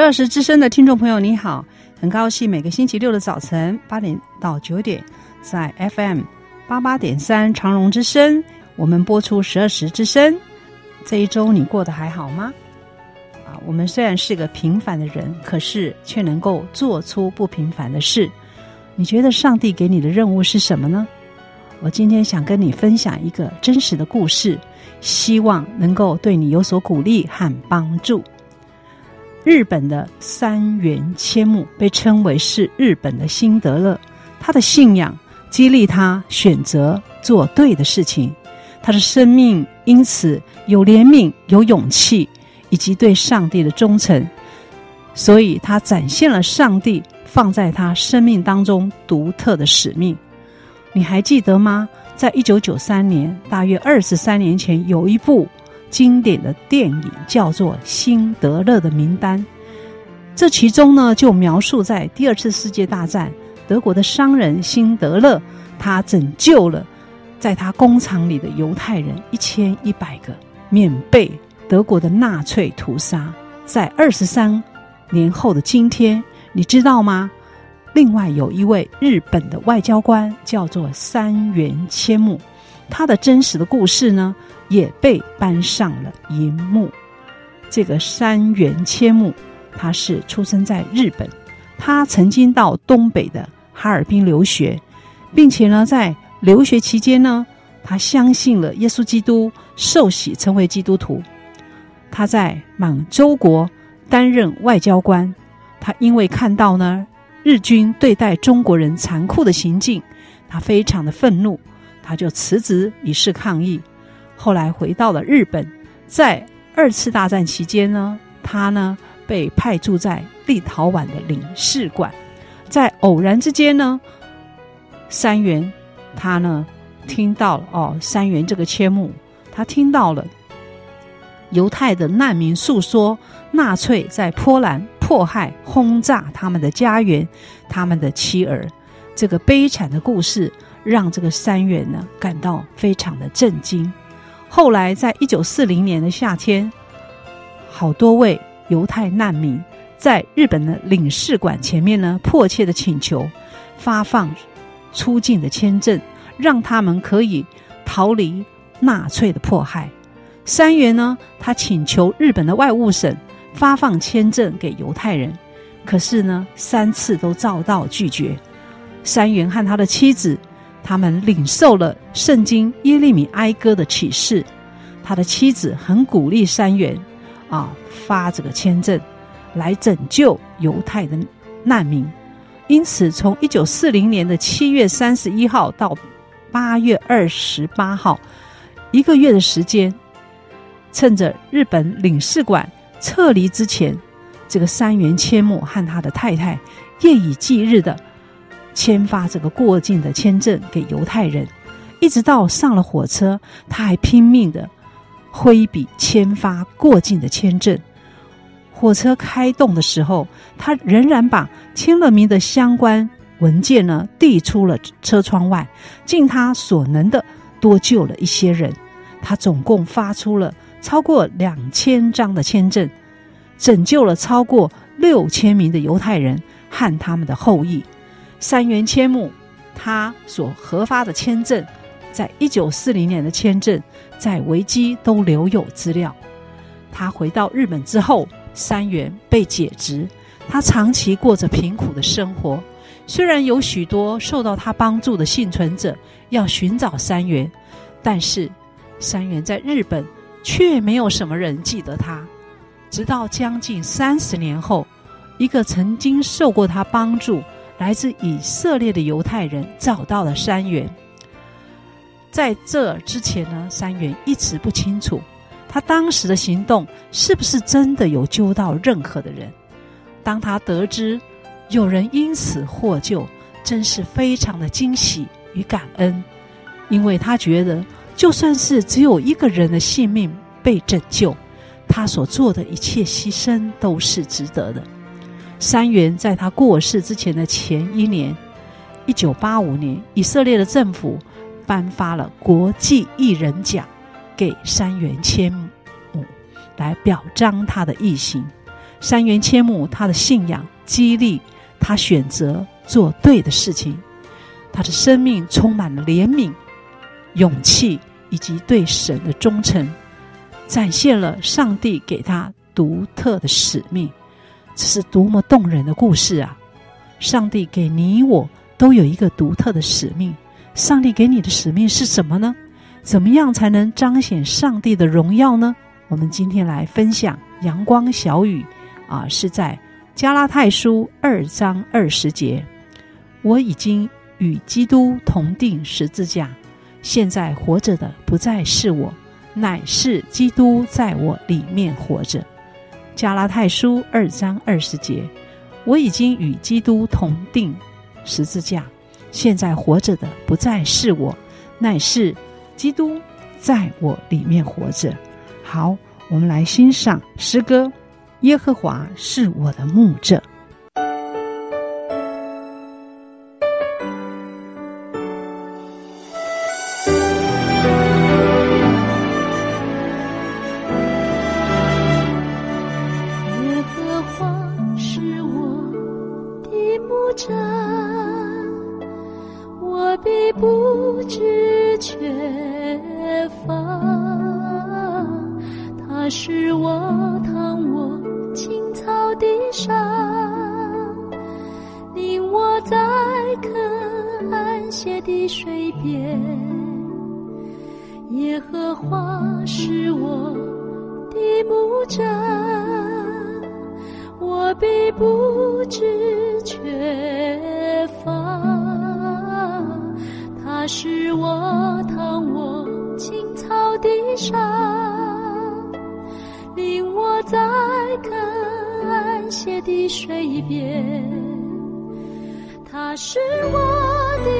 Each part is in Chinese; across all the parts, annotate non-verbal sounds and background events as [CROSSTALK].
十二时之声的听众朋友，你好，很高兴每个星期六的早晨八点到九点，在 FM 八八点三长荣之声，我们播出十二时之声。这一周你过得还好吗？啊，我们虽然是个平凡的人，可是却能够做出不平凡的事。你觉得上帝给你的任务是什么呢？我今天想跟你分享一个真实的故事，希望能够对你有所鼓励和帮助。日本的三原千木被称为是日本的辛德勒，他的信仰激励他选择做对的事情，他的生命因此有怜悯、有勇气以及对上帝的忠诚，所以他展现了上帝放在他生命当中独特的使命。你还记得吗？在一九九三年，大约二十三年前，有一部。经典的电影叫做《辛德勒的名单》，这其中呢，就描述在第二次世界大战，德国的商人辛德勒，他拯救了在他工厂里的犹太人一千一百个，免被德国的纳粹屠杀。在二十三年后的今天，你知道吗？另外有一位日本的外交官叫做三原千木，他的真实的故事呢，也被搬上了荧幕。这个山原千木，他是出生在日本，他曾经到东北的哈尔滨留学，并且呢，在留学期间呢，他相信了耶稣基督，受洗成为基督徒。他在满洲国担任外交官，他因为看到呢日军对待中国人残酷的行径，他非常的愤怒，他就辞职以示抗议。后来回到了日本，在二次大战期间呢，他呢被派驻在立陶宛的领事馆。在偶然之间呢，三元他呢听到了哦，三元这个千木，他听到了犹太的难民诉说纳粹在波兰迫害、轰炸他们的家园、他们的妻儿，这个悲惨的故事，让这个三元呢感到非常的震惊。后来，在一九四零年的夏天，好多位犹太难民在日本的领事馆前面呢，迫切的请求发放出境的签证，让他们可以逃离纳粹的迫害。三原呢，他请求日本的外务省发放签证给犹太人，可是呢，三次都遭到拒绝。三原和他的妻子。他们领受了圣经耶利米哀歌的启示，他的妻子很鼓励三元啊发这个签证来拯救犹太的难民，因此，从一九四零年的七月三十一号到八月二十八号，一个月的时间，趁着日本领事馆撤离之前，这个山元千木和他的太太夜以继日的签发这个过境的签证给犹太人，一直到上了火车，他还拼命的挥笔签发过境的签证。火车开动的时候，他仍然把签了名的相关文件呢递出了车窗外，尽他所能的多救了一些人。他总共发出了超过两千张的签证，拯救了超过六千名的犹太人和他们的后裔。三原千木他所核发的签证，在一九四零年的签证，在维基都留有资料。他回到日本之后。三原被解职，他长期过着贫苦的生活。虽然有许多受到他帮助的幸存者要寻找三原，但是三原在日本却没有什么人记得他。直到将近三十年后，一个曾经受过他帮助、来自以色列的犹太人找到了三元。在这之前呢，三元一直不清楚。他当时的行动是不是真的有救到任何的人？当他得知有人因此获救，真是非常的惊喜与感恩，因为他觉得就算是只有一个人的性命被拯救，他所做的一切牺牲都是值得的。三元在他过世之前的前一年，一九八五年，以色列的政府颁发了国际艺人奖。给三元千木来表彰他的义行。三元千木他的信仰激励他选择做对的事情，他的生命充满了怜悯、勇气以及对神的忠诚，展现了上帝给他独特的使命。这是多么动人的故事啊！上帝给你我都有一个独特的使命。上帝给你的使命是什么呢？怎么样才能彰显上帝的荣耀呢？我们今天来分享阳光小雨啊，是在加拉太书二章二十节。我已经与基督同钉十字架，现在活着的不再是我，乃是基督在我里面活着。加拉太书二章二十节，我已经与基督同定十字架，现在活着的不再是我，乃是。基督在我里面活着。好，我们来欣赏诗歌。耶和华是我的牧者。使我躺卧青草地上，你我在可安歇的水边。耶和华是我的牧者，我必不致缺乏。他使我躺卧青草地上。在看安歇的水边，他是我的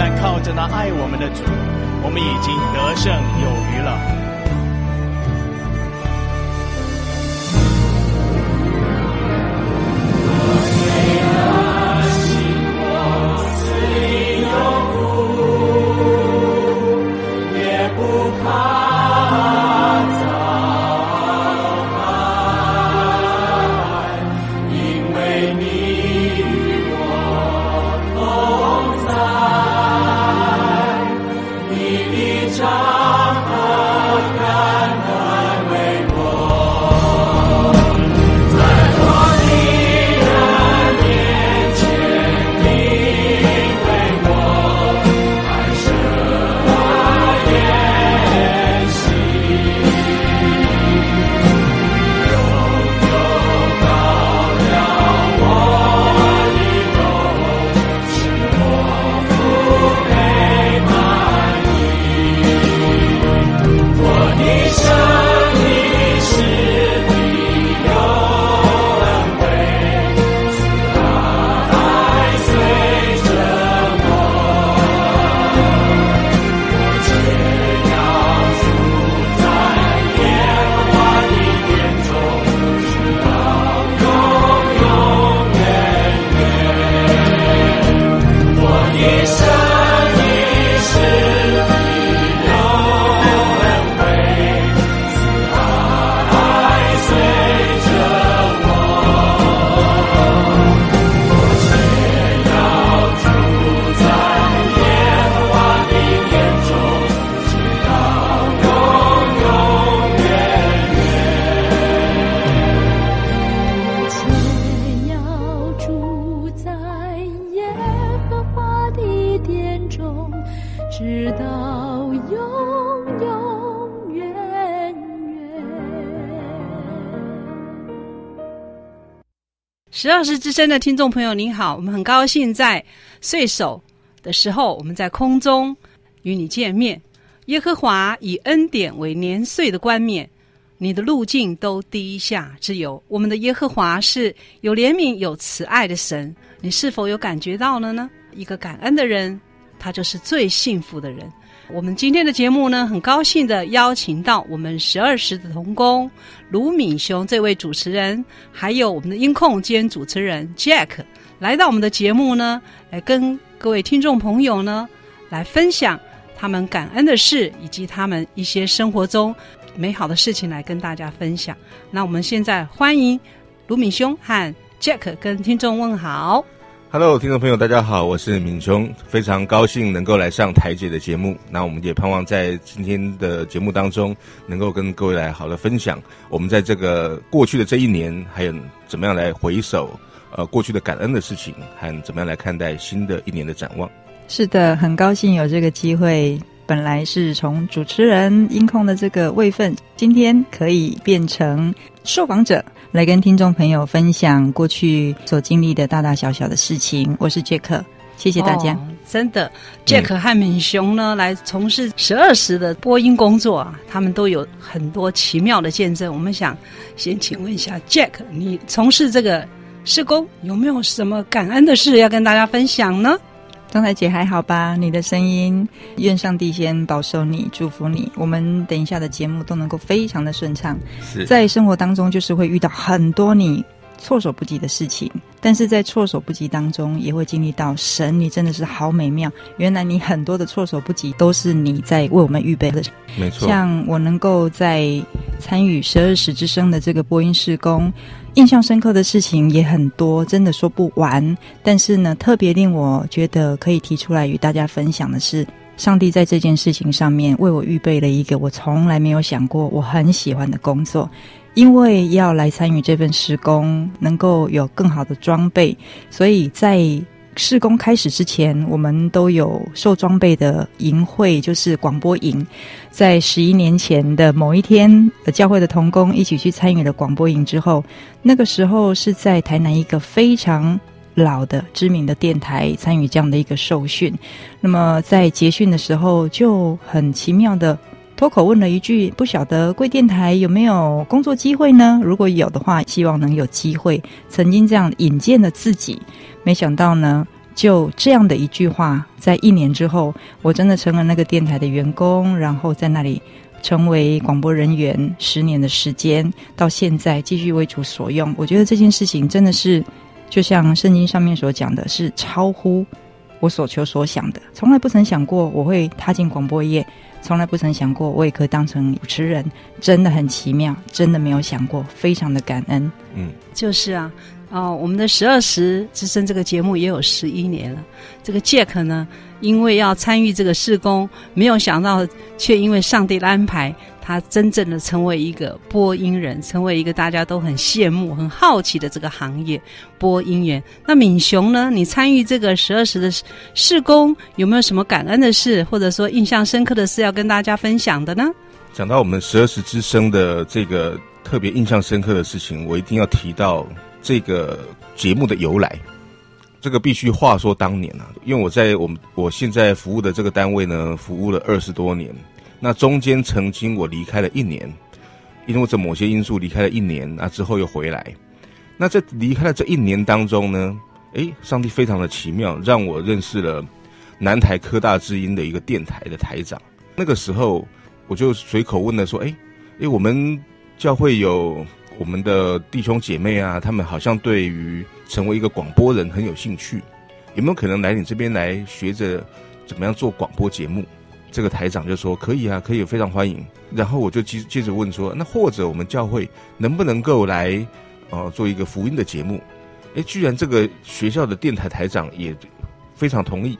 但靠着那爱我们的主，我们已经得胜有余了。十二时之声的听众朋友，您好，我们很高兴在岁首的时候，我们在空中与你见面。耶和华以恩典为年岁的冠冕，你的路径都低下之有。我们的耶和华是有怜悯、有慈爱的神，你是否有感觉到了呢？一个感恩的人，他就是最幸福的人。我们今天的节目呢，很高兴的邀请到我们十二时的同工卢敏雄这位主持人，还有我们的音控兼主持人 Jack 来到我们的节目呢，来跟各位听众朋友呢来分享他们感恩的事，以及他们一些生活中美好的事情来跟大家分享。那我们现在欢迎卢敏雄和 Jack 跟听众问好。Hello，听众朋友，大家好，我是敏雄，非常高兴能够来上台姐的节目。那我们也盼望在今天的节目当中，能够跟各位来好的分享我们在这个过去的这一年，还有怎么样来回首呃过去的感恩的事情，和怎么样来看待新的一年的展望。是的，很高兴有这个机会。本来是从主持人、音控的这个位份，今天可以变成受访者。来跟听众朋友分享过去所经历的大大小小的事情。我是杰克，谢谢大家。哦、真的，杰克和敏雄呢，嗯、来从事十二时的播音工作啊，他们都有很多奇妙的见证。我们想先请问一下杰克，你从事这个施工有没有什么感恩的事要跟大家分享呢？张台姐还好吧？你的声音，愿上帝先保守你，祝福你。我们等一下的节目都能够非常的顺畅。是在生活当中，就是会遇到很多你措手不及的事情，但是在措手不及当中，也会经历到神，你真的是好美妙。原来你很多的措手不及，都是你在为我们预备的。没错，像我能够在参与十二时之声的这个播音事工。印象深刻的事情也很多，真的说不完。但是呢，特别令我觉得可以提出来与大家分享的是，上帝在这件事情上面为我预备了一个我从来没有想过、我很喜欢的工作。因为要来参与这份施工，能够有更好的装备，所以在施工开始之前，我们都有受装备的营会，就是广播营。在十一年前的某一天，教会的同工一起去参与了广播营之后，那个时候是在台南一个非常老的知名的电台参与这样的一个受训。那么在结训的时候，就很奇妙的。脱口问了一句：“不晓得贵电台有没有工作机会呢？如果有的话，希望能有机会。”曾经这样引荐了自己，没想到呢，就这样的一句话，在一年之后，我真的成了那个电台的员工，然后在那里成为广播人员十年的时间，到现在继续为主所用。我觉得这件事情真的是，就像圣经上面所讲的，是超乎我所求所想的，从来不曾想过我会踏进广播业。从来不曾想过，我也可以当成主持人，真的很奇妙，真的没有想过，非常的感恩。嗯，就是啊，哦，我们的十二时之声这个节目也有十一年了。这个 Jack 呢，因为要参与这个事工，没有想到，却因为上帝的安排。他真正的成为一个播音人，成为一个大家都很羡慕、很好奇的这个行业——播音员。那敏雄呢？你参与这个十二时的试工，有没有什么感恩的事，或者说印象深刻的事要跟大家分享的呢？讲到我们十二时之声的这个特别印象深刻的事情，我一定要提到这个节目的由来。这个必须话说当年啊，因为我在我们我现在服务的这个单位呢，服务了二十多年。那中间曾经我离开了一年，因为这某些因素离开了一年，那之后又回来。那在离开了这一年当中呢，诶，上帝非常的奇妙，让我认识了南台科大之音的一个电台的台长。那个时候我就随口问了说，诶，诶，我们教会有我们的弟兄姐妹啊，他们好像对于成为一个广播人很有兴趣，有没有可能来你这边来学着怎么样做广播节目？这个台长就说可以啊，可以，非常欢迎。然后我就接接着问说，那或者我们教会能不能够来，呃，做一个福音的节目？诶，居然这个学校的电台台长也非常同意。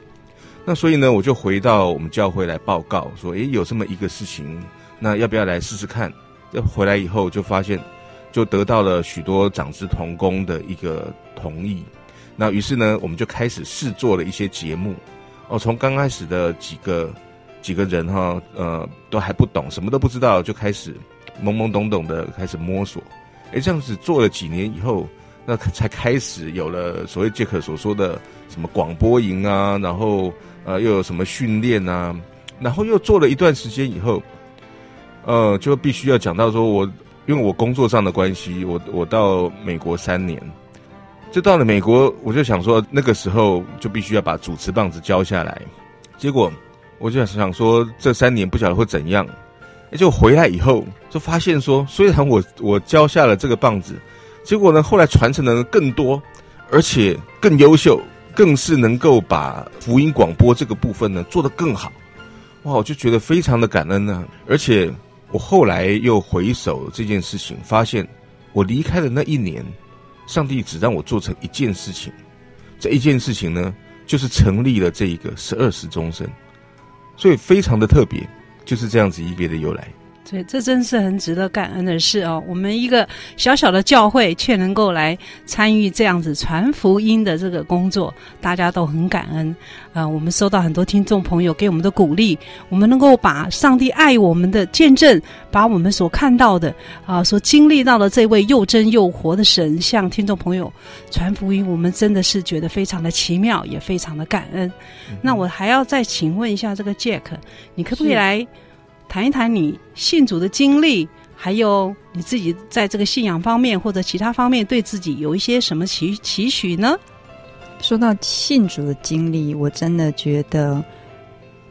那所以呢，我就回到我们教会来报告说，诶，有这么一个事情，那要不要来试试看？要回来以后就发现，就得到了许多长子同工的一个同意。那于是呢，我们就开始试做了一些节目。哦，从刚开始的几个。几个人哈，呃，都还不懂，什么都不知道，就开始懵懵懂懂的开始摸索。诶，这样子做了几年以后，那才开始有了所谓杰克所说的什么广播营啊，然后呃又有什么训练啊，然后又做了一段时间以后，呃，就必须要讲到说我因为我工作上的关系，我我到美国三年，就到了美国，我就想说那个时候就必须要把主持棒子交下来，结果。我就想说，这三年不晓得会怎样，就回来以后就发现说，虽然我我交下了这个棒子，结果呢，后来传承的人更多，而且更优秀，更是能够把福音广播这个部分呢做得更好。哇，我就觉得非常的感恩呢。而且我后来又回首这件事情，发现我离开的那一年，上帝只让我做成一件事情，这一件事情呢，就是成立了这一个十二时钟声。所以非常的特别，就是这样子一别的由来。对，这真是很值得感恩的事哦。我们一个小小的教会，却能够来参与这样子传福音的这个工作，大家都很感恩。啊、呃，我们收到很多听众朋友给我们的鼓励，我们能够把上帝爱我们的见证，把我们所看到的啊、呃，所经历到的这位又真又活的神，向听众朋友传福音，我们真的是觉得非常的奇妙，也非常的感恩。嗯、那我还要再请问一下这个 Jack，你可不可以来？谈一谈你信主的经历，还有你自己在这个信仰方面或者其他方面对自己有一些什么期期许呢？说到信主的经历，我真的觉得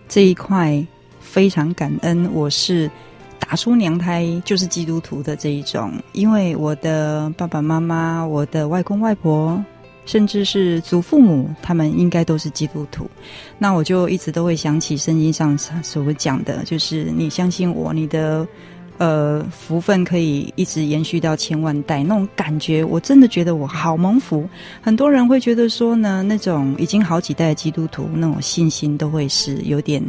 这一块非常感恩。我是打出娘胎就是基督徒的这一种，因为我的爸爸妈妈、我的外公外婆。甚至是祖父母，他们应该都是基督徒。那我就一直都会想起圣经上所讲的，就是你相信我，你的呃福分可以一直延续到千万代。那种感觉，我真的觉得我好蒙福。很多人会觉得说呢，那种已经好几代的基督徒，那种信心都会是有点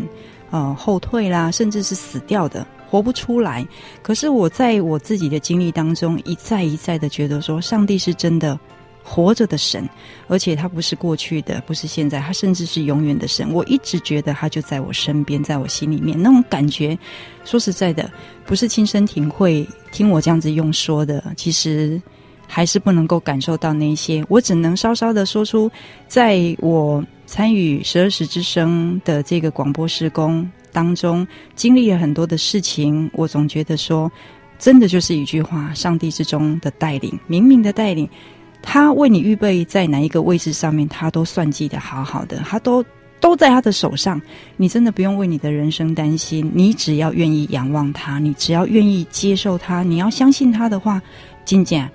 呃后退啦，甚至是死掉的，活不出来。可是我在我自己的经历当中，一再一再的觉得说，上帝是真的。活着的神，而且他不是过去的，不是现在，他甚至是永远的神。我一直觉得他就在我身边，在我心里面，那种感觉，说实在的，不是亲身体会，听我这样子用说的，其实还是不能够感受到那些。我只能稍稍的说出，在我参与十二时之声的这个广播事工当中，经历了很多的事情，我总觉得说。真的就是一句话，上帝之中的带领，明明的带领，他为你预备在哪一个位置上面，他都算计的好好的，他都都在他的手上。你真的不用为你的人生担心，你只要愿意仰望他，你只要愿意接受他，你要相信他的话，金姐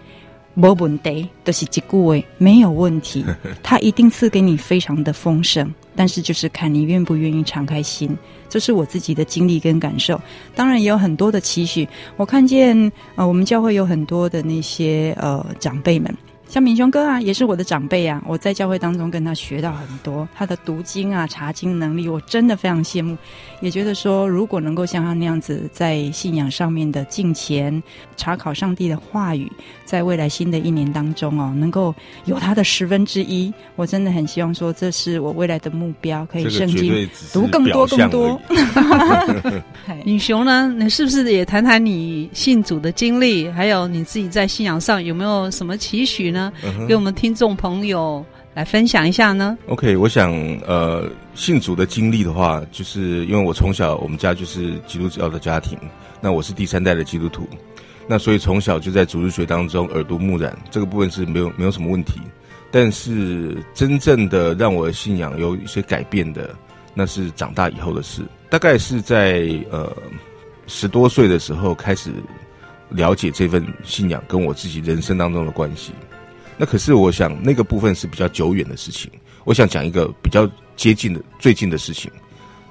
没问题，都是这句话，没有问题，[LAUGHS] 他一定赐给你非常的丰盛。但是就是看你愿不愿意敞开心，这是我自己的经历跟感受。当然也有很多的期许。我看见呃，我们教会有很多的那些呃长辈们。像敏雄哥啊，也是我的长辈啊，我在教会当中跟他学到很多，他的读经啊、查经能力，我真的非常羡慕，也觉得说，如果能够像他那样子，在信仰上面的敬虔、查考上帝的话语，在未来新的一年当中哦，能够有他的十分之一，我真的很希望说，这是我未来的目标，可以圣经读更多更多。[LAUGHS] [LAUGHS] 敏雄呢，你是不是也谈谈你信主的经历，还有你自己在信仰上有没有什么期许呢？嗯、给我们听众朋友来分享一下呢？OK，我想呃，信主的经历的话，就是因为我从小我们家就是基督教的家庭，那我是第三代的基督徒，那所以从小就在主日学当中耳濡目染，这个部分是没有没有什么问题。但是真正的让我的信仰有一些改变的，那是长大以后的事，大概是在呃十多岁的时候开始了解这份信仰跟我自己人生当中的关系。那可是我想，那个部分是比较久远的事情。我想讲一个比较接近的、最近的事情。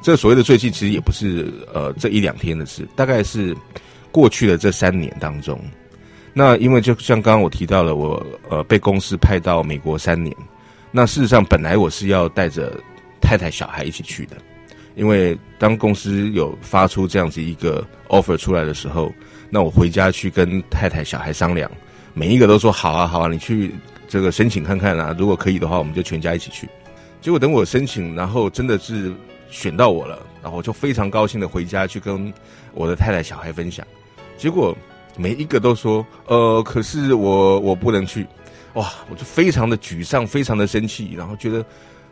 这所谓的最近，其实也不是呃这一两天的事，大概是过去的这三年当中。那因为就像刚刚我提到了，我呃被公司派到美国三年。那事实上，本来我是要带着太太、小孩一起去的，因为当公司有发出这样子一个 offer 出来的时候，那我回家去跟太太、小孩商量。每一个都说好啊好啊，你去这个申请看看啊，如果可以的话，我们就全家一起去。结果等我申请，然后真的是选到我了，然后我就非常高兴的回家去跟我的太太小孩分享。结果每一个都说，呃，可是我我不能去，哇，我就非常的沮丧，非常的生气，然后觉得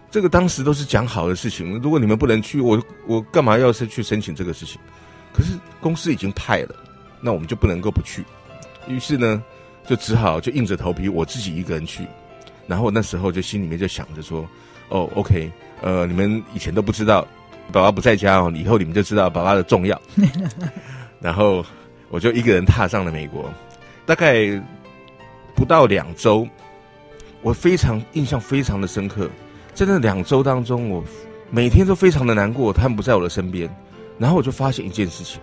这个当时都是讲好的事情，如果你们不能去，我我干嘛要是去申请这个事情？可是公司已经派了，那我们就不能够不去。于是呢。就只好就硬着头皮我自己一个人去，然后那时候就心里面就想着说，哦，OK，呃，你们以前都不知道爸爸不在家哦，以后你们就知道爸爸的重要。[LAUGHS] 然后我就一个人踏上了美国，大概不到两周，我非常印象非常的深刻，在那两周当中，我每天都非常的难过，他们不在我的身边，然后我就发现一件事情，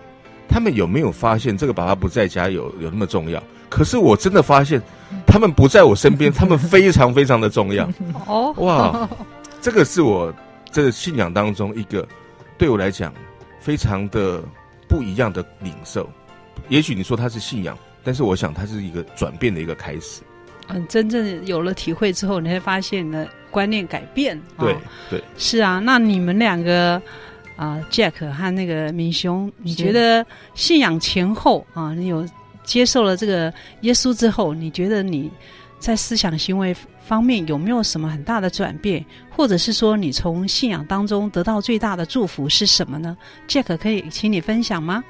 他们有没有发现这个爸爸不在家有有那么重要？可是我真的发现，他们不在我身边，他们非常非常的重要。[LAUGHS] 哦，哇，这个是我这个信仰当中一个对我来讲非常的不一样的领受。也许你说它是信仰，但是我想它是一个转变的一个开始。嗯，真正有了体会之后，你会发现你的观念改变。对对，是啊。那你们两个啊，Jack 和那个敏雄，你觉得信仰前后啊，你有？接受了这个耶稣之后，你觉得你在思想行为方面有没有什么很大的转变？或者是说，你从信仰当中得到最大的祝福是什么呢？Jack 可以请你分享吗？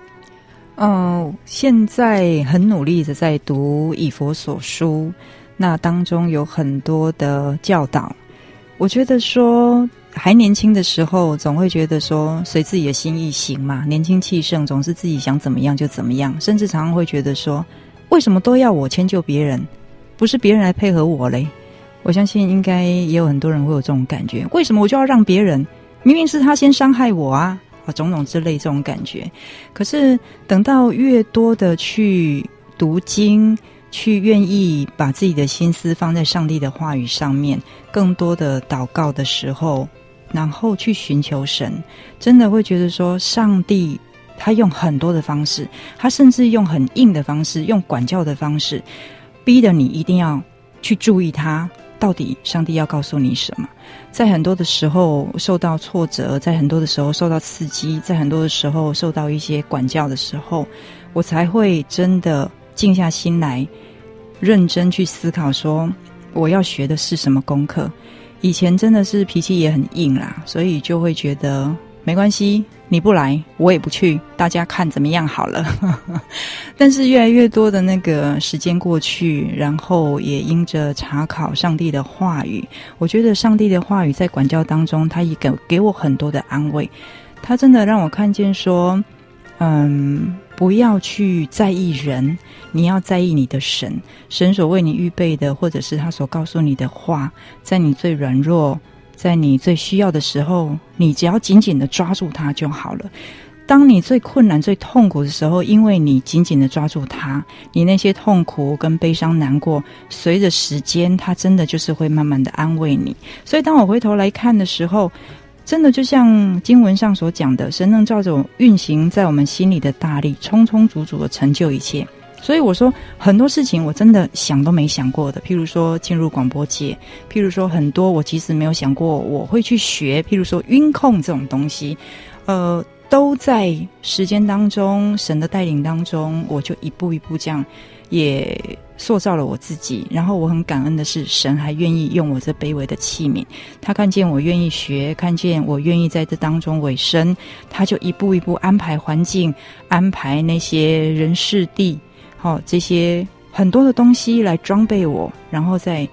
嗯、呃，现在很努力的在读以佛所书，那当中有很多的教导，我觉得说。还年轻的时候，总会觉得说随自己的心意行嘛，年轻气盛，总是自己想怎么样就怎么样，甚至常常会觉得说，为什么都要我迁就别人，不是别人来配合我嘞？[LAUGHS] 我相信应该也有很多人会有这种感觉，为什么我就要让别人？明明是他先伤害我啊，啊，种种之类这种感觉。可是等到越多的去读经。去愿意把自己的心思放在上帝的话语上面，更多的祷告的时候，然后去寻求神，真的会觉得说，上帝他用很多的方式，他甚至用很硬的方式，用管教的方式，逼得你一定要去注意他到底上帝要告诉你什么。在很多的时候受到挫折，在很多的时候受到刺激，在很多的时候受到一些管教的时候，我才会真的静下心来，认真去思考说我要学的是什么功课。以前真的是脾气也很硬啦，所以就会觉得没关系，你不来我也不去，大家看怎么样好了。[LAUGHS] 但是越来越多的那个时间过去，然后也因着查考上帝的话语，我觉得上帝的话语在管教当中，他也给给我很多的安慰。他真的让我看见说，嗯，不要去在意人。你要在意你的神，神所为你预备的，或者是他所告诉你的话，在你最软弱，在你最需要的时候，你只要紧紧的抓住它就好了。当你最困难、最痛苦的时候，因为你紧紧的抓住它，你那些痛苦跟悲伤、难过，随着时间，它真的就是会慢慢的安慰你。所以，当我回头来看的时候，真的就像经文上所讲的，神能照着运行在我们心里的大力，充充足足的成就一切。所以我说很多事情我真的想都没想过的，譬如说进入广播界，譬如说很多我其实没有想过我会去学，譬如说音控这种东西，呃，都在时间当中，神的带领当中，我就一步一步这样也塑造了我自己。然后我很感恩的是，神还愿意用我这卑微的器皿，他看见我愿意学，看见我愿意在这当中委身，他就一步一步安排环境，安排那些人事地。好、这些很多的东西来装备我，然后在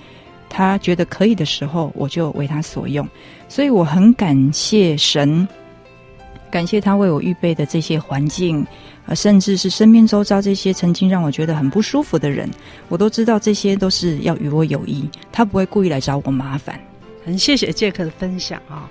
他觉得可以的时候，我就为他所用。所以我很感谢神，感谢他为我预备的这些环境，呃，甚至是身边周遭这些曾经让我觉得很不舒服的人，我都知道这些都是要与我有益，他不会故意来找我麻烦。很谢谢杰克的分享啊！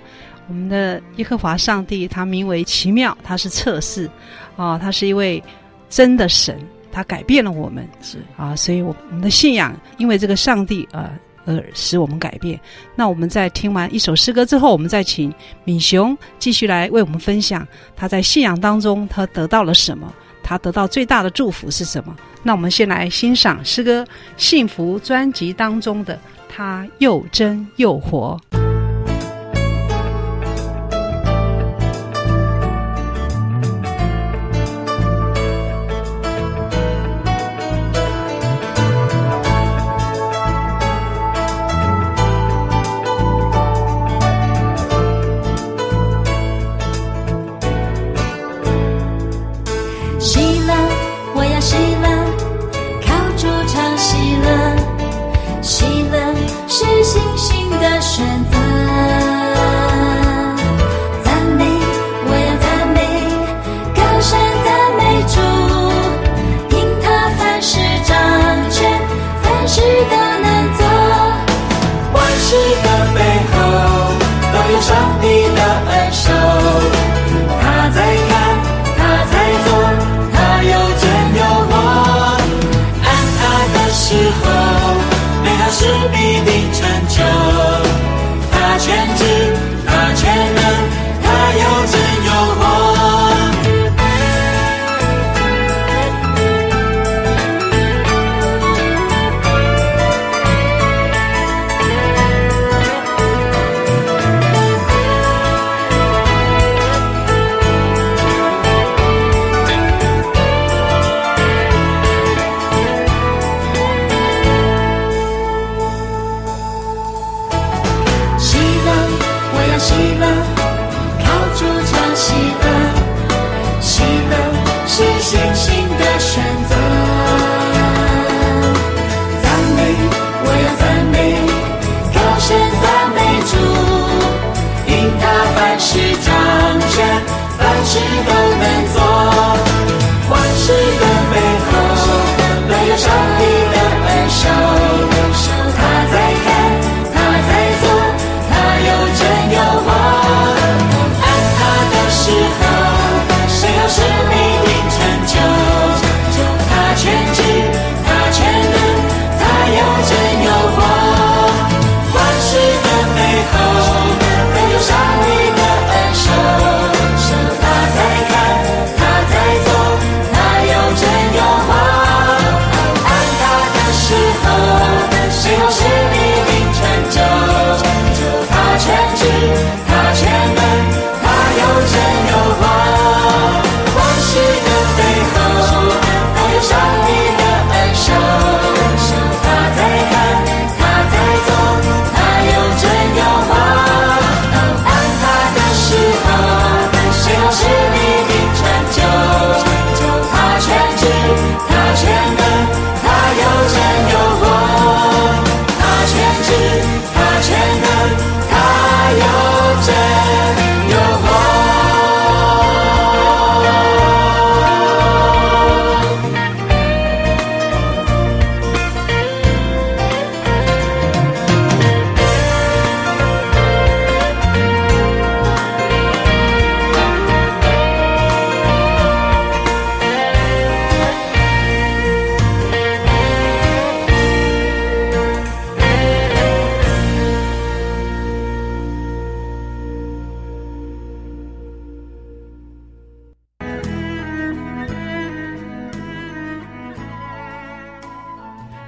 我们的耶和华上帝，他名为奇妙，他是测试啊，他是一位真的神。他改变了我们，是啊，所以我们的信仰因为这个上帝呃而使我们改变。那我们在听完一首诗歌之后，我们再请敏雄继续来为我们分享他在信仰当中他得到了什么，他得到最大的祝福是什么。那我们先来欣赏诗歌《幸福》专辑当中的“他又真又活”。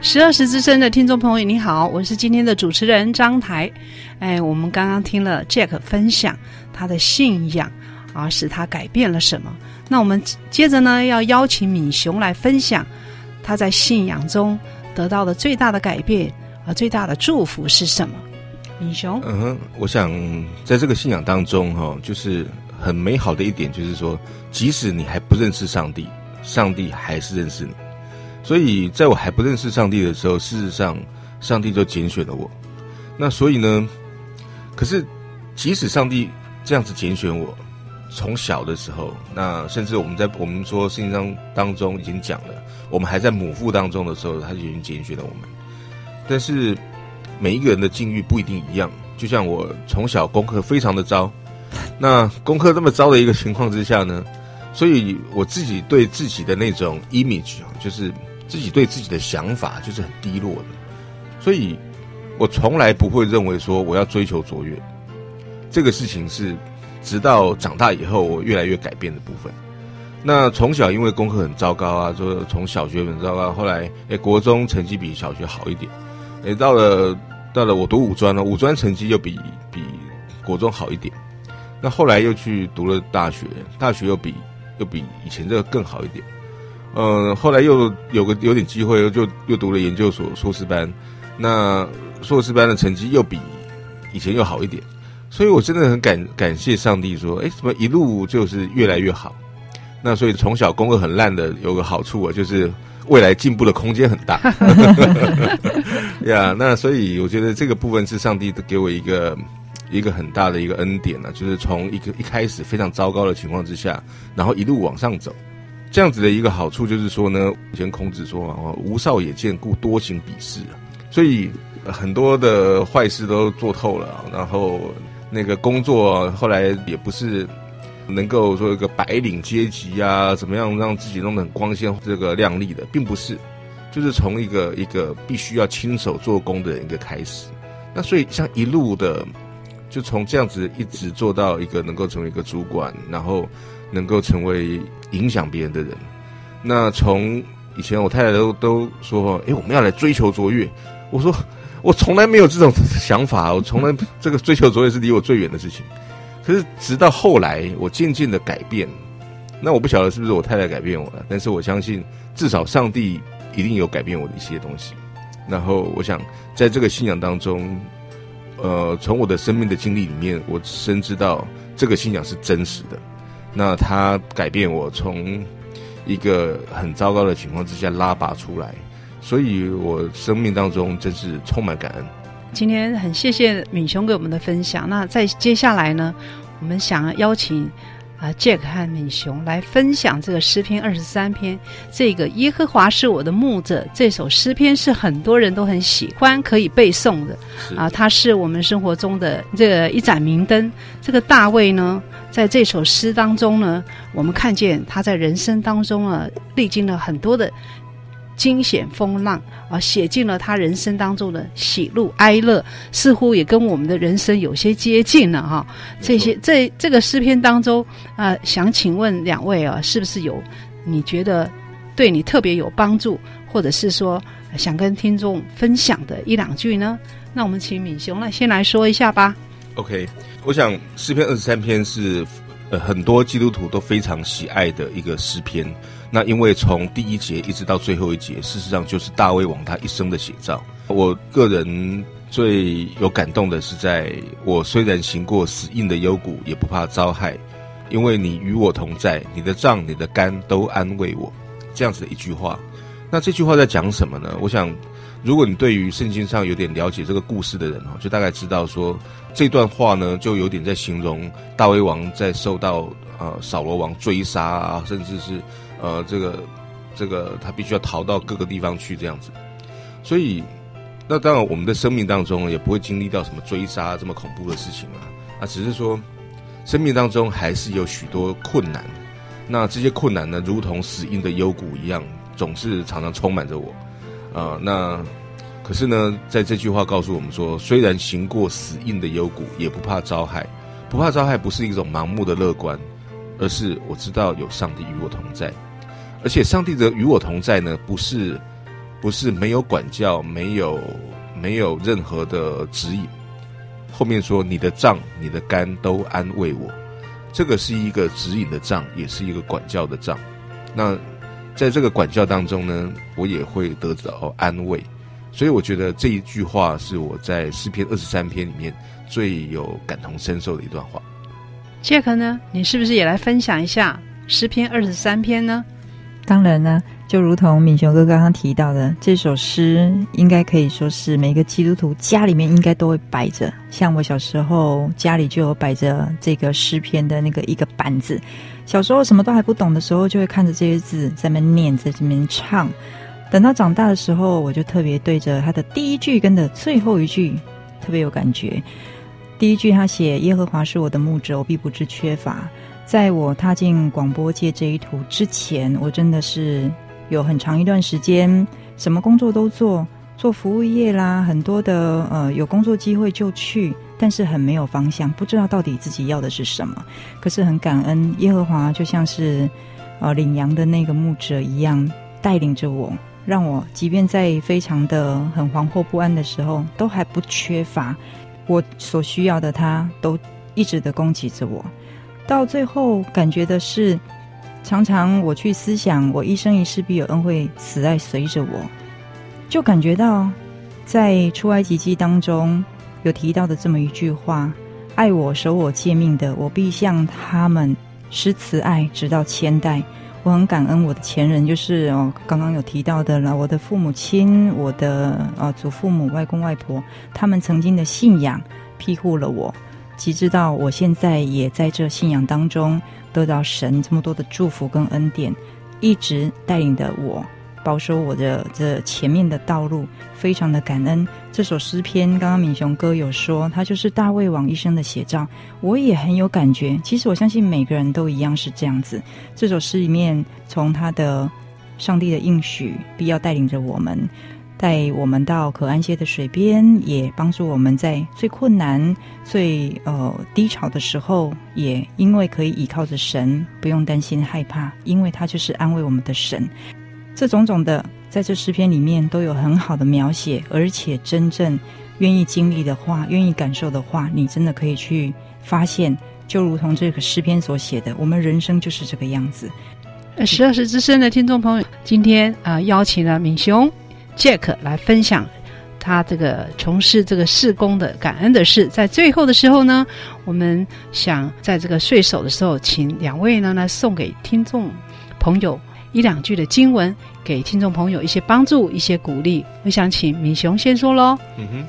十二时之声的听众朋友，你好，我是今天的主持人张台。哎，我们刚刚听了 Jack 分享他的信仰啊，使他改变了什么？那我们接着呢，要邀请敏雄来分享他在信仰中得到的最大的改变和最大的祝福是什么？敏雄，嗯哼，我想在这个信仰当中，哈，就是很美好的一点，就是说，即使你还不认识上帝，上帝还是认识你。所以，在我还不认识上帝的时候，事实上，上帝就拣选了我。那所以呢，可是，即使上帝这样子拣选我，从小的时候，那甚至我们在我们说圣经当当中已经讲了，我们还在母腹当中的时候，他就已经拣选了我们。但是，每一个人的境遇不一定一样。就像我从小功课非常的糟，[LAUGHS] 那功课这么糟的一个情况之下呢，所以我自己对自己的那种 image 啊，就是。自己对自己的想法就是很低落的，所以我从来不会认为说我要追求卓越，这个事情是直到长大以后我越来越改变的部分。那从小因为功课很糟糕啊，就从小学很糟糕，后来诶国中成绩比小学好一点，诶到了到了我读五专了，五专成绩又比比国中好一点，那后来又去读了大学，大学又比又比以前这个更好一点。嗯，后来又有个有点机会，又就又读了研究所硕士班，那硕士班的成绩又比以前又好一点，所以我真的很感感谢上帝，说，哎，怎么一路就是越来越好？那所以从小功课很烂的有个好处啊，就是未来进步的空间很大。[LAUGHS] 呀，yeah, 那所以我觉得这个部分是上帝给我一个一个很大的一个恩典呢，就是从一个一开始非常糟糕的情况之下，然后一路往上走。这样子的一个好处就是说呢，以前孔子说啊，无少也见，故多行鄙事，所以很多的坏事都做透了，然后那个工作后来也不是能够说一个白领阶级啊，怎么样让自己弄得很光鲜这个亮丽的，并不是，就是从一个一个必须要亲手做工的一个开始，那所以像一路的，就从这样子一直做到一个能够成为一个主管，然后能够成为。影响别人的人，那从以前我太太都都说，哎，我们要来追求卓越。我说，我从来没有这种想法，我从来这个追求卓越是离我最远的事情。可是直到后来，我渐渐的改变。那我不晓得是不是我太太改变我了，但是我相信，至少上帝一定有改变我的一些东西。然后，我想在这个信仰当中，呃，从我的生命的经历里面，我深知道这个信仰是真实的。那他改变我，从一个很糟糕的情况之下拉拔出来，所以我生命当中真是充满感恩。今天很谢谢敏雄给我们的分享。那在接下来呢，我们想邀请。啊，Jack 和敏雄来分享这个诗篇二十三篇。这个耶和华是我的牧者，这首诗篇是很多人都很喜欢，可以背诵的。啊，它是我们生活中的这个一盏明灯。这个大卫呢，在这首诗当中呢，我们看见他在人生当中啊，历经了很多的。惊险风浪啊，写进了他人生当中的喜怒哀乐，似乎也跟我们的人生有些接近了哈。这些这这个诗篇当中啊，想请问两位啊，是不是有你觉得对你特别有帮助，或者是说想跟听众分享的一两句呢？那我们请敏雄来先来说一下吧。OK，我想诗篇二十三篇是呃很多基督徒都非常喜爱的一个诗篇。那因为从第一节一直到最后一节，事实上就是大卫王他一生的写照。我个人最有感动的是，在我虽然行过死荫的幽谷，也不怕遭害，因为你与我同在，你的杖、你的竿都安慰我。这样子的一句话。那这句话在讲什么呢？我想，如果你对于圣经上有点了解这个故事的人哈，就大概知道说，这段话呢，就有点在形容大卫王在受到呃扫罗王追杀啊，甚至是。呃，这个，这个他必须要逃到各个地方去这样子，所以，那当然我们的生命当中也不会经历到什么追杀这么恐怖的事情啊，啊，只是说，生命当中还是有许多困难，那这些困难呢，如同死荫的幽谷一样，总是常常充满着我，啊、那可是呢，在这句话告诉我们说，虽然行过死荫的幽谷，也不怕遭害，不怕遭害不是一种盲目的乐观，而是我知道有上帝与我同在。而且上帝的与我同在呢，不是不是没有管教，没有没有任何的指引。后面说你的杖、你的肝都安慰我，这个是一个指引的杖，也是一个管教的杖。那在这个管教当中呢，我也会得到安慰。所以我觉得这一句话是我在诗篇二十三篇里面最有感同身受的一段话。杰克呢，你是不是也来分享一下诗篇二十三篇呢？当然呢，就如同敏雄哥刚刚提到的，这首诗应该可以说是每个基督徒家里面应该都会摆着。像我小时候家里就有摆着这个诗篇的那个一个板子。小时候什么都还不懂的时候，就会看着这些字在那念，在这边唱。等到长大的时候，我就特别对着他的第一句跟的最后一句特别有感觉。第一句他写：“耶和华是我的牧者，我必不致缺乏。”在我踏进广播界这一途之前，我真的是有很长一段时间什么工作都做，做服务业啦，很多的呃有工作机会就去，但是很没有方向，不知道到底自己要的是什么。可是很感恩耶和华，就像是呃领羊的那个牧者一样，带领着我。让我即便在非常的很惶惑不安的时候，都还不缺乏我所需要的，他都一直的供给着我。到最后，感觉的是，常常我去思想，我一生一世必有恩惠慈爱随着我，就感觉到在出埃及记当中有提到的这么一句话：爱我、守我诫命的，我必向他们施慈爱，直到千代。我很感恩我的前人，就是哦，刚刚有提到的了，我的父母亲、我的呃祖父母、外公外婆，他们曾经的信仰庇护了我，及至到我现在也在这信仰当中得到神这么多的祝福跟恩典，一直带领着我。保守我的这前面的道路，非常的感恩。这首诗篇，刚刚敏雄哥有说，他就是大卫王一生的写照，我也很有感觉。其实我相信每个人都一样是这样子。这首诗里面，从他的上帝的应许，必要带领着我们，带我们到可安歇的水边，也帮助我们在最困难、最呃低潮的时候，也因为可以依靠着神，不用担心害怕，因为他就是安慰我们的神。这种种的，在这诗篇里面都有很好的描写，而且真正愿意经历的话，愿意感受的话，你真的可以去发现，就如同这个诗篇所写的，我们人生就是这个样子。十二时之声的听众朋友，今天啊、邀请了敏雄 Jack 来分享他这个从事这个事工的感恩的事。在最后的时候呢，我们想在这个岁首的时候，请两位呢来送给听众朋友。一两句的经文，给听众朋友一些帮助，一些鼓励。我想请敏雄先说喽。嗯哼，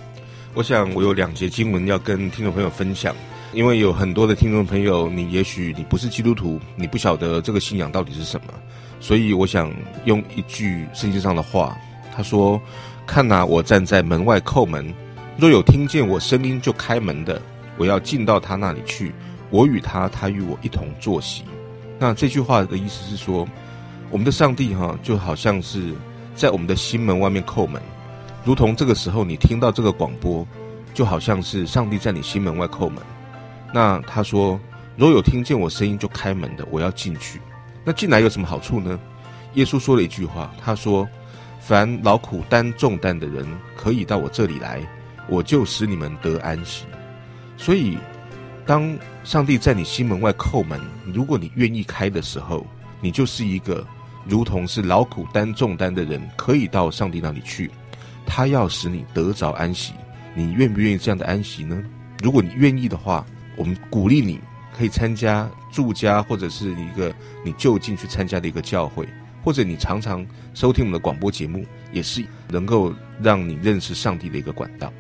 我想我有两节经文要跟听众朋友分享，因为有很多的听众朋友，你也许你不是基督徒，你不晓得这个信仰到底是什么，所以我想用一句圣经上的话，他说：“看哪，我站在门外叩门，若有听见我声音就开门的，我要进到他那里去，我与他，他与我一同坐席。”那这句话的意思是说。我们的上帝哈，就好像是在我们的心门外面叩门，如同这个时候你听到这个广播，就好像是上帝在你心门外叩门。那他说，若有听见我声音就开门的，我要进去。那进来有什么好处呢？耶稣说了一句话，他说：“凡劳苦担重担的人，可以到我这里来，我就使你们得安息。”所以，当上帝在你心门外叩门，如果你愿意开的时候，你就是一个。如同是劳苦担重担的人，可以到上帝那里去，他要使你得着安息。你愿不愿意这样的安息呢？如果你愿意的话，我们鼓励你可以参加住家，或者是一个你就近去参加的一个教会，或者你常常收听我们的广播节目，也是能够让你认识上帝的一个管道。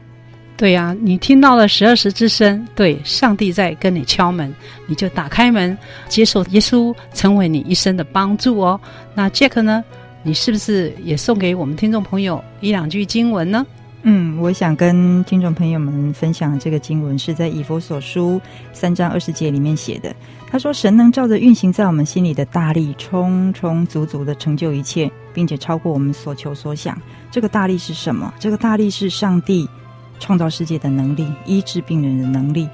对呀、啊，你听到了十二时之声，对，上帝在跟你敲门，你就打开门，接受耶稣成为你一生的帮助哦。那 Jack 呢？你是不是也送给我们听众朋友一两句经文呢？嗯，我想跟听众朋友们分享这个经文，是在以弗所书三章二十节里面写的。他说：“神能照着运行在我们心里的大力，充充足足的成就一切，并且超过我们所求所想。这个大力是什么？这个大力是上帝。”创造世界的能力，医治病人的能力，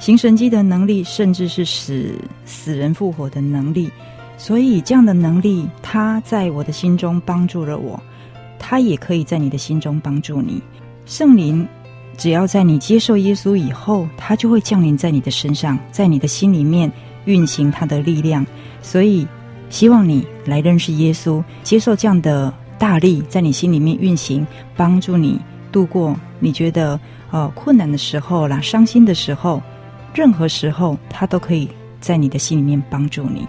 行神迹的能力，甚至是使死人复活的能力。所以，这样的能力，他在我的心中帮助了我。他也可以在你的心中帮助你。圣灵只要在你接受耶稣以后，他就会降临在你的身上，在你的心里面运行他的力量。所以，希望你来认识耶稣，接受这样的大力在你心里面运行，帮助你度过你觉得呃困难的时候啦、伤心的时候，任何时候他都可以在你的心里面帮助你。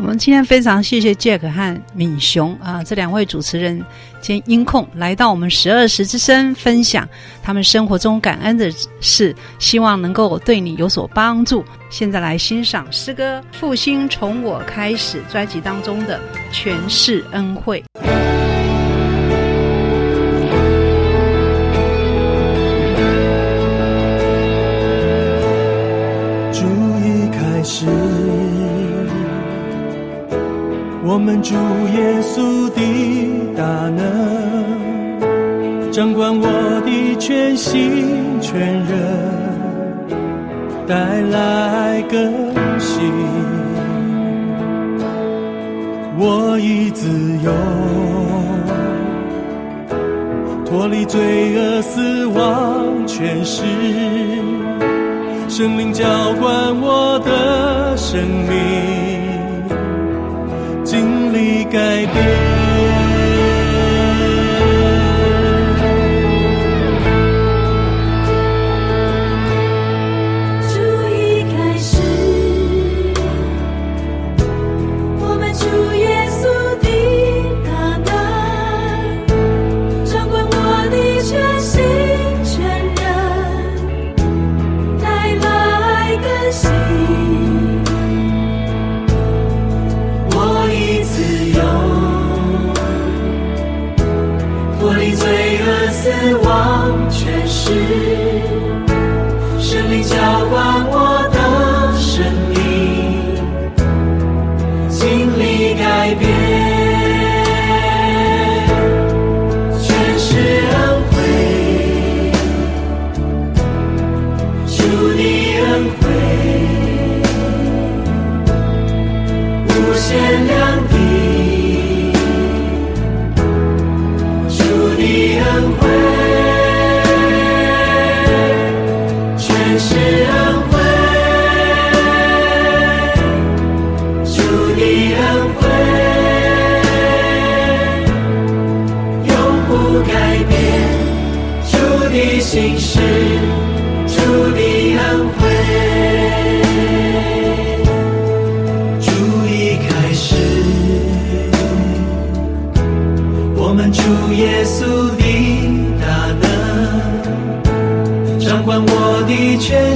我们今天非常谢谢杰克和敏雄啊这两位主持人兼音控来到我们十二时之声分享他们生活中感恩的事，希望能够对你有所帮助。现在来欣赏诗歌《复兴从我开始》专辑当中的《全是恩惠》。我们主耶稣的大能，掌管我的全心全人，带来更新。我已自由，脱离罪恶死亡权势，圣灵浇灌我的生命。经历改变。心事主的安会主已开始我们主耶稣的大能掌管我的全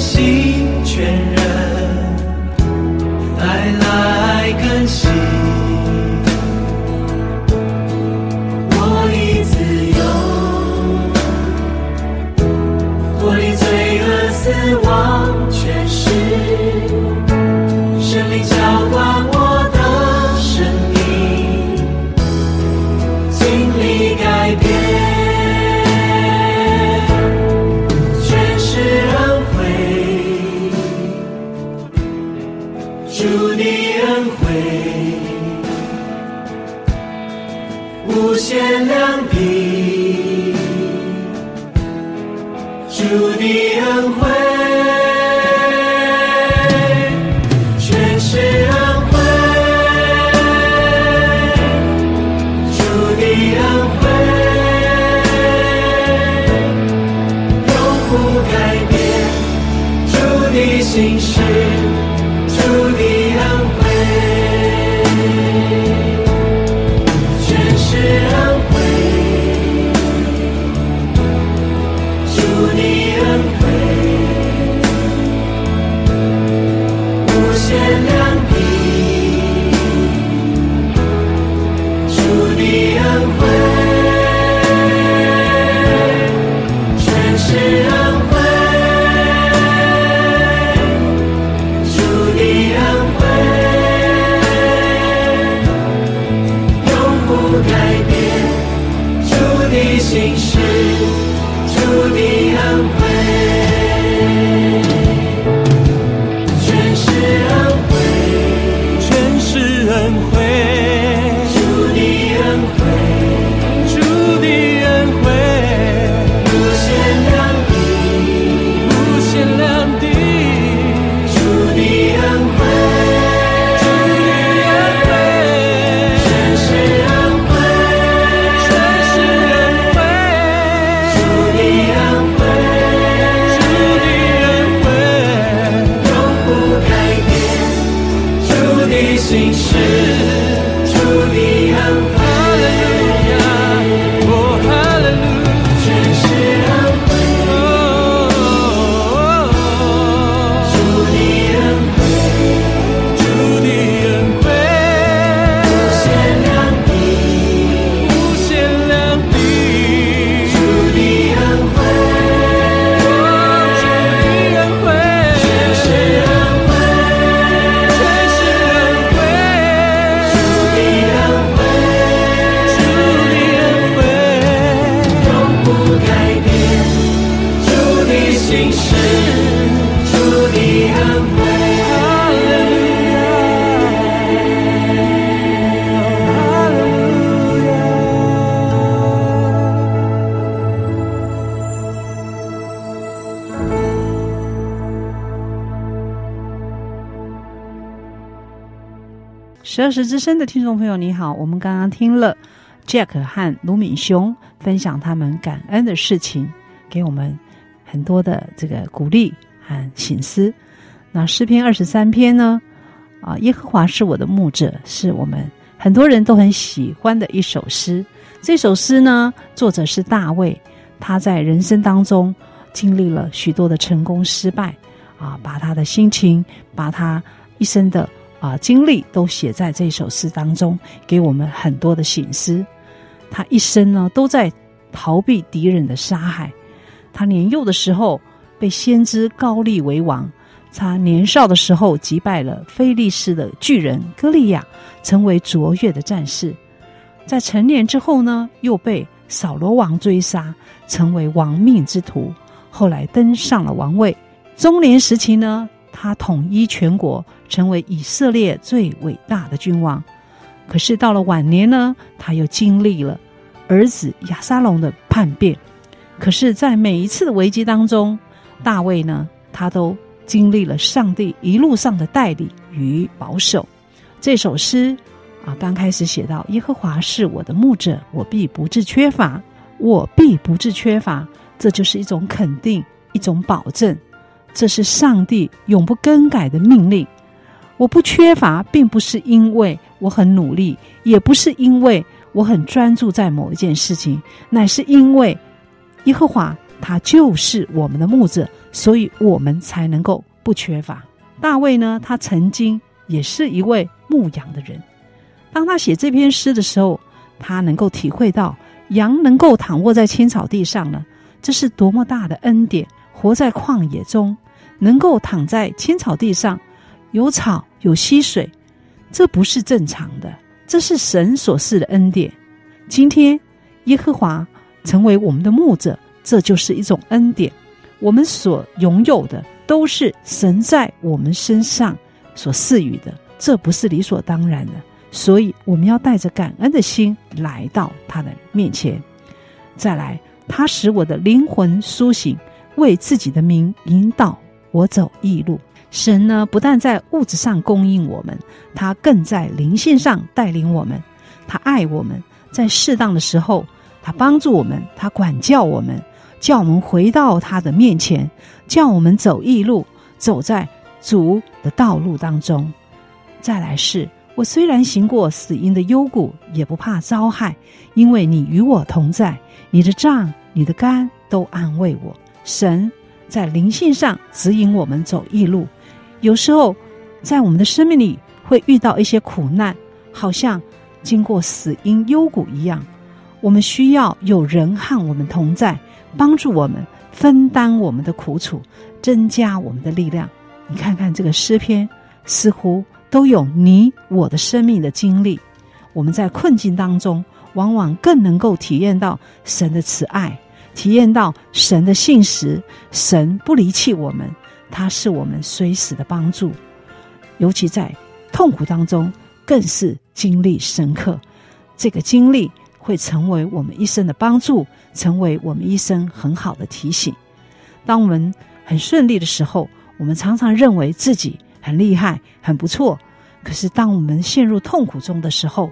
之声的听众朋友，你好。我们刚刚听了 Jack 和卢敏兄分享他们感恩的事情，给我们很多的这个鼓励和醒思。那诗篇二十三篇呢？啊，耶和华是我的牧者，是我们很多人都很喜欢的一首诗。这首诗呢，作者是大卫，他在人生当中经历了许多的成功失败，啊，把他的心情，把他一生的。啊，经历都写在这首诗当中，给我们很多的醒思。他一生呢，都在逃避敌人的杀害。他年幼的时候被先知高立为王，他年少的时候击败了非利士的巨人歌利亚，成为卓越的战士。在成年之后呢，又被扫罗王追杀，成为亡命之徒。后来登上了王位。中年时期呢，他统一全国。成为以色列最伟大的君王，可是到了晚年呢，他又经历了儿子亚撒龙的叛变。可是，在每一次的危机当中，大卫呢，他都经历了上帝一路上的带领与保守。这首诗啊，刚开始写到：“耶和华是我的牧者，我必不致缺乏，我必不致缺乏。”这就是一种肯定，一种保证，这是上帝永不更改的命令。我不缺乏，并不是因为我很努力，也不是因为我很专注在某一件事情，乃是因为耶和华他就是我们的牧者，所以我们才能够不缺乏。大卫呢，他曾经也是一位牧羊的人。当他写这篇诗的时候，他能够体会到羊能够躺卧在青草地上呢，这是多么大的恩典。活在旷野中，能够躺在青草地上，有草。有溪水，这不是正常的，这是神所赐的恩典。今天耶和华成为我们的牧者，这就是一种恩典。我们所拥有的都是神在我们身上所赐予的，这不是理所当然的。所以我们要带着感恩的心来到他的面前。再来，他使我的灵魂苏醒，为自己的名引导我走义路。神呢，不但在物质上供应我们，他更在灵性上带领我们。他爱我们，在适当的时候，他帮助我们，他管教我们，叫我们回到他的面前，叫我们走义路，走在主的道路当中。再来是，我虽然行过死荫的幽谷，也不怕遭害，因为你与我同在，你的杖、你的竿都安慰我。神在灵性上指引我们走义路。有时候，在我们的生命里会遇到一些苦难，好像经过死荫幽谷一样。我们需要有人和我们同在，帮助我们分担我们的苦楚，增加我们的力量。你看看这个诗篇，似乎都有你我的生命的经历。我们在困境当中，往往更能够体验到神的慈爱，体验到神的信实，神不离弃我们。他是我们随时的帮助，尤其在痛苦当中，更是经历深刻。这个经历会成为我们一生的帮助，成为我们一生很好的提醒。当我们很顺利的时候，我们常常认为自己很厉害、很不错。可是，当我们陷入痛苦中的时候，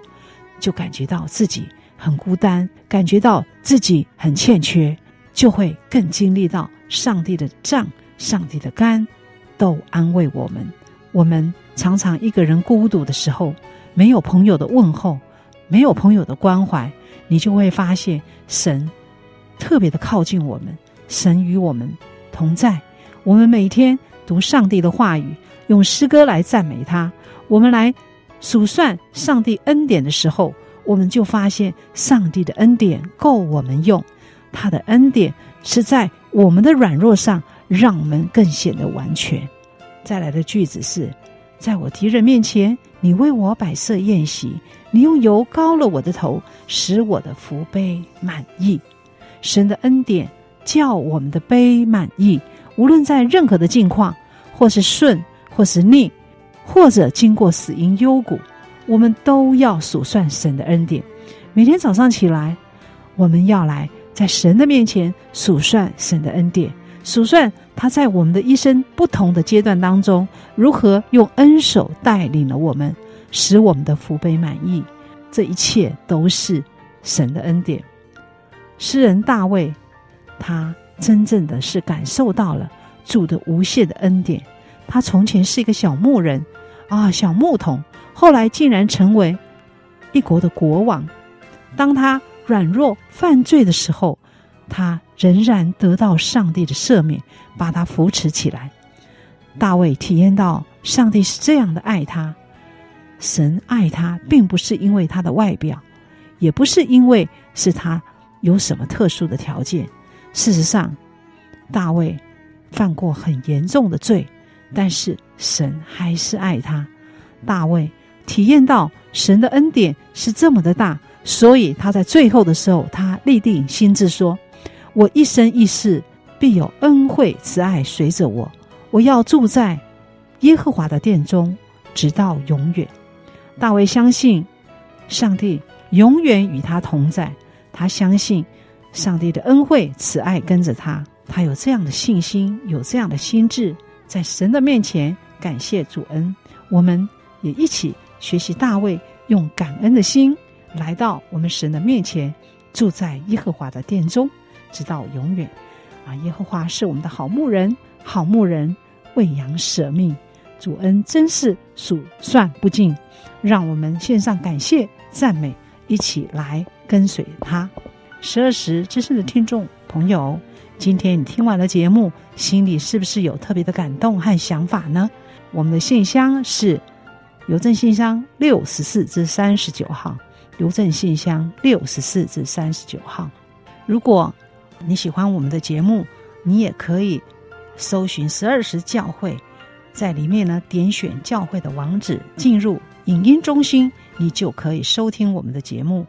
就感觉到自己很孤单，感觉到自己很欠缺，就会更经历到上帝的杖。上帝的肝都安慰我们。我们常常一个人孤独的时候，没有朋友的问候，没有朋友的关怀，你就会发现神特别的靠近我们，神与我们同在。我们每天读上帝的话语，用诗歌来赞美他，我们来数算上帝恩典的时候，我们就发现上帝的恩典够我们用。他的恩典是在我们的软弱上。让我们更显得完全。再来的句子是：在我敌人面前，你为我摆设宴席，你用油膏了我的头，使我的福杯满溢。神的恩典叫我们的杯满溢，无论在任何的境况，或是顺，或是逆，或者经过死荫幽谷，我们都要数算神的恩典。每天早上起来，我们要来在神的面前数算神的恩典。数算他在我们的一生不同的阶段当中，如何用恩手带领了我们，使我们的福杯满溢。这一切都是神的恩典。诗人大卫，他真正的是感受到了主的无限的恩典。他从前是一个小牧人啊，小牧童，后来竟然成为一国的国王。当他软弱犯罪的时候，他仍然得到上帝的赦免，把他扶持起来。大卫体验到上帝是这样的爱他，神爱他，并不是因为他的外表，也不是因为是他有什么特殊的条件。事实上，大卫犯过很严重的罪，但是神还是爱他。大卫体验到神的恩典是这么的大，所以他在最后的时候，他立定心志说：“我一生一世必有恩惠慈爱随着我，我要住在耶和华的殿中，直到永远。”大卫相信上帝永远与他同在，他相信。上帝的恩惠、慈爱跟着他，他有这样的信心，有这样的心智，在神的面前感谢主恩。我们也一起学习大卫，用感恩的心来到我们神的面前，住在耶和华的殿中，直到永远。啊，耶和华是我们的好牧人，好牧人喂养舍命，主恩真是数算不尽。让我们献上感谢、赞美，一起来跟随他。十二时之声的听众朋友，今天你听完了节目，心里是不是有特别的感动和想法呢？我们的信箱是邮政信箱六十四至三十九号，邮政信箱六十四至三十九号。如果你喜欢我们的节目，你也可以搜寻十二时教会，在里面呢点选教会的网址，进入影音中心，你就可以收听我们的节目。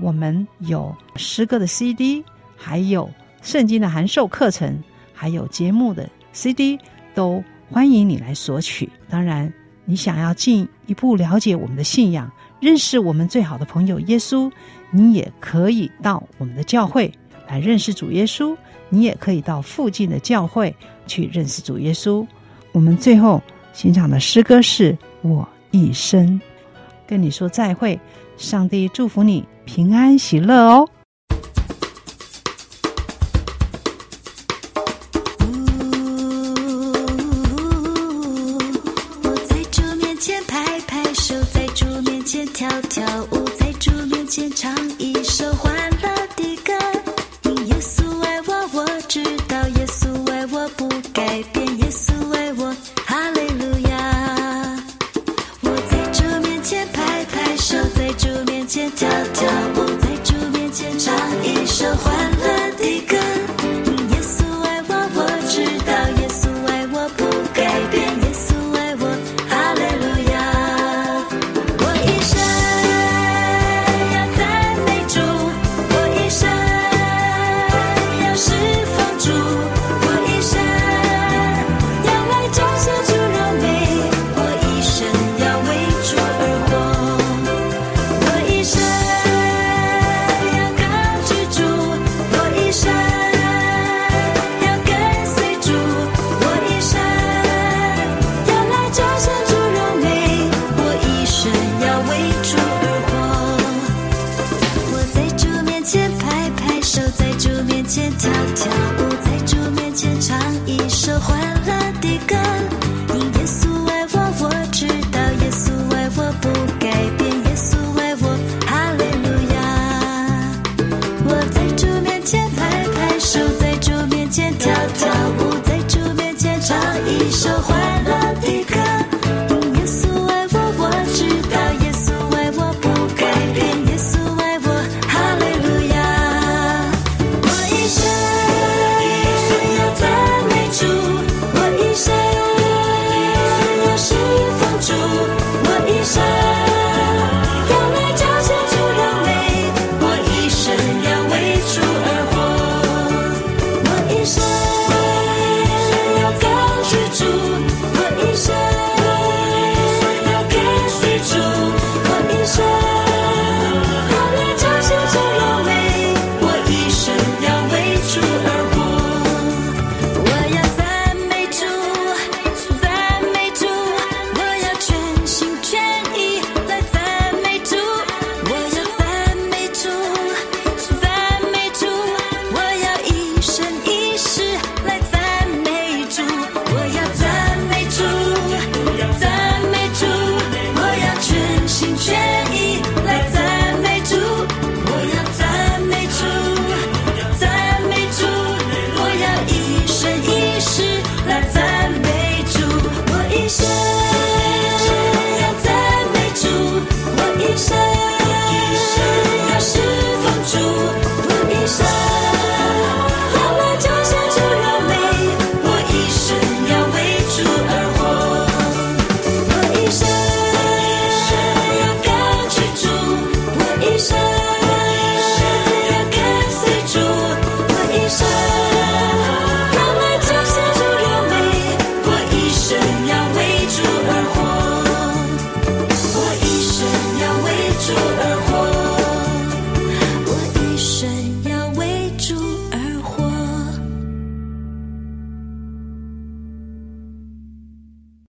我们有诗歌的 CD，还有圣经的函授课程，还有节目的 CD，都欢迎你来索取。当然，你想要进一步了解我们的信仰，认识我们最好的朋友耶稣，你也可以到我们的教会来认识主耶稣。你也可以到附近的教会去认识主耶稣。我们最后欣赏的诗歌是我一生跟你说再会。上帝祝福你平安喜乐哦。